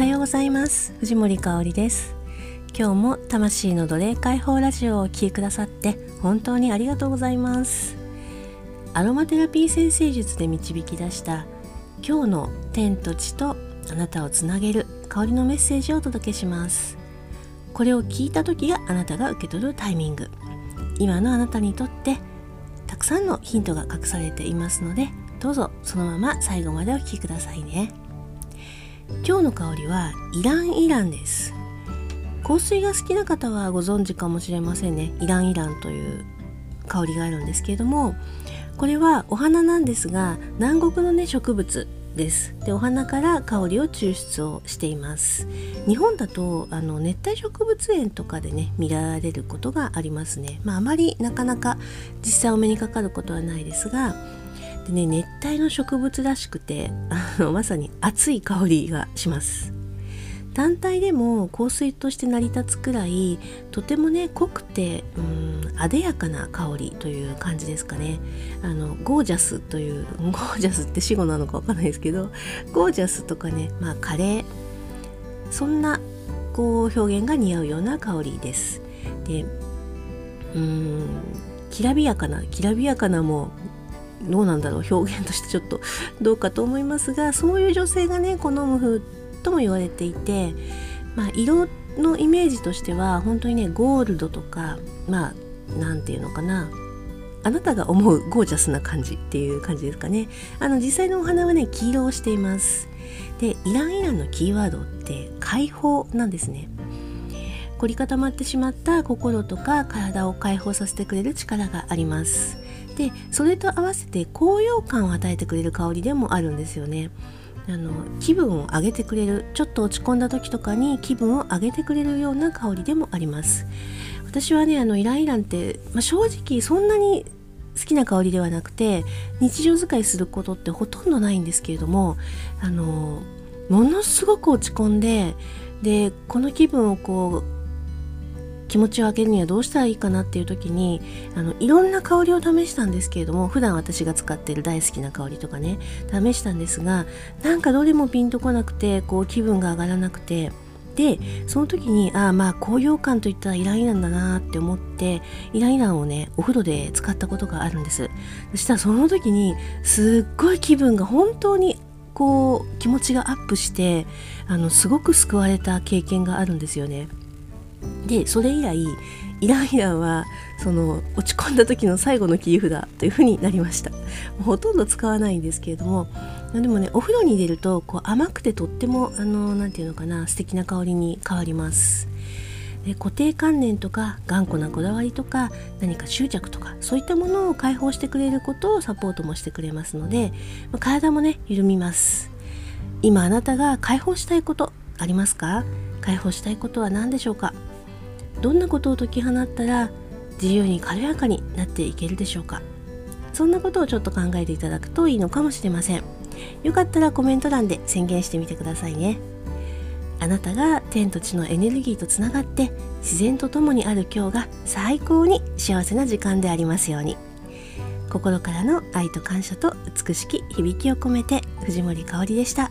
はようございます。藤森香里です。今日も魂の奴隷解放ラジオをお聴きくださって本当にありがとうございます。アロマテラピー先生術で導き出した今日の天と地とあなたをつなげる香りのメッセージをお届けします。これを聞いた時があなたが受け取るタイミング。今のあなたにとってたくさんのヒントが隠されていますのでどうぞそのまま最後までお聴きくださいね。今日の香りはイランイランです。香水が好きな方はご存知かもしれませんね。イランイランという香りがあるんですけれどもこれはお花なんですが南国のね植物です。でお花から香りを抽出をしています。日本だとあの熱帯植物園とかでね見られることがありますね。まああまりなかなか実際お目にかかることはないですがでね熱帯の植物らしくてあのまさに熱い香りがします。単体でも香水として成り立つくらいとてもね濃くてうん艶やかな香りという感じですかね。あのゴージャスというゴージャスって死語なのかわかんないですけどゴージャスとかねまあカレー。そんなこう表現が似合うような香りです。でうんきらびやかなきらびやかなもどうなんだろう表現としてちょっとどうかと思いますがそういう女性がね好む風とも言われていて、まあ、色のイメージとしては本当にねゴールドとかまあ何て言うのかな。あなたが思うゴージャスな感じっていう感じですかね。あの実際のお花はね黄色をしています。でイランイランのキーワードって解放なんですね。凝り固まってしまった心とか体を解放させてくれる力があります。でそれと合わせて高揚感を与えてくれる香りでもあるんですよね。あの気分を上げてくれるちょっと落ち込んだ時とかに気分を上げてくれるような香りでもあります。私はねあのイライランって、まあ、正直そんなに好きな香りではなくて日常使いすることってほとんどないんですけれどもあのものすごく落ち込んででこの気分をこう気持ちを上げるにはどうしたらいいかなっていう時にあのいろんな香りを試したんですけれども普段私が使ってる大好きな香りとかね試したんですがなんかどれもピンとこなくてこう気分が上がらなくてでその時にああまあ高揚感といったらイライランだなって思ってイライランをねお風呂で使ったことがあるんですそしたらその時にすっごい気分が本当にこう気持ちがアップしてあのすごく救われた経験があるんですよね。でそれ以来イランイランはその落ち込んだ時の最後の切り札というふうになりました。ほとんど使わないんですけれどもでもねお風呂に入れるとこう甘くてとってもあの何て言うのかな素敵な香りに変わります。で固定観念とか頑固なこだわりとか何か執着とかそういったものを解放してくれることをサポートもしてくれますので、まあ、体もね緩みます。今あなたが解放したいことありますか？解放したいことは何でしょうか？どんなことを解き放ったら自由に軽やかになっていけるでしょうか？そんなことをちょっと考えていただくといいのかもしれません。よかったらコメント欄で宣言してみてくださいね。あなたが天と地のエネルギーとつながって自然と共にある今日が最高に幸せな時間でありますように。心からの愛と感謝と美しき響きを込めて藤森かおりでした。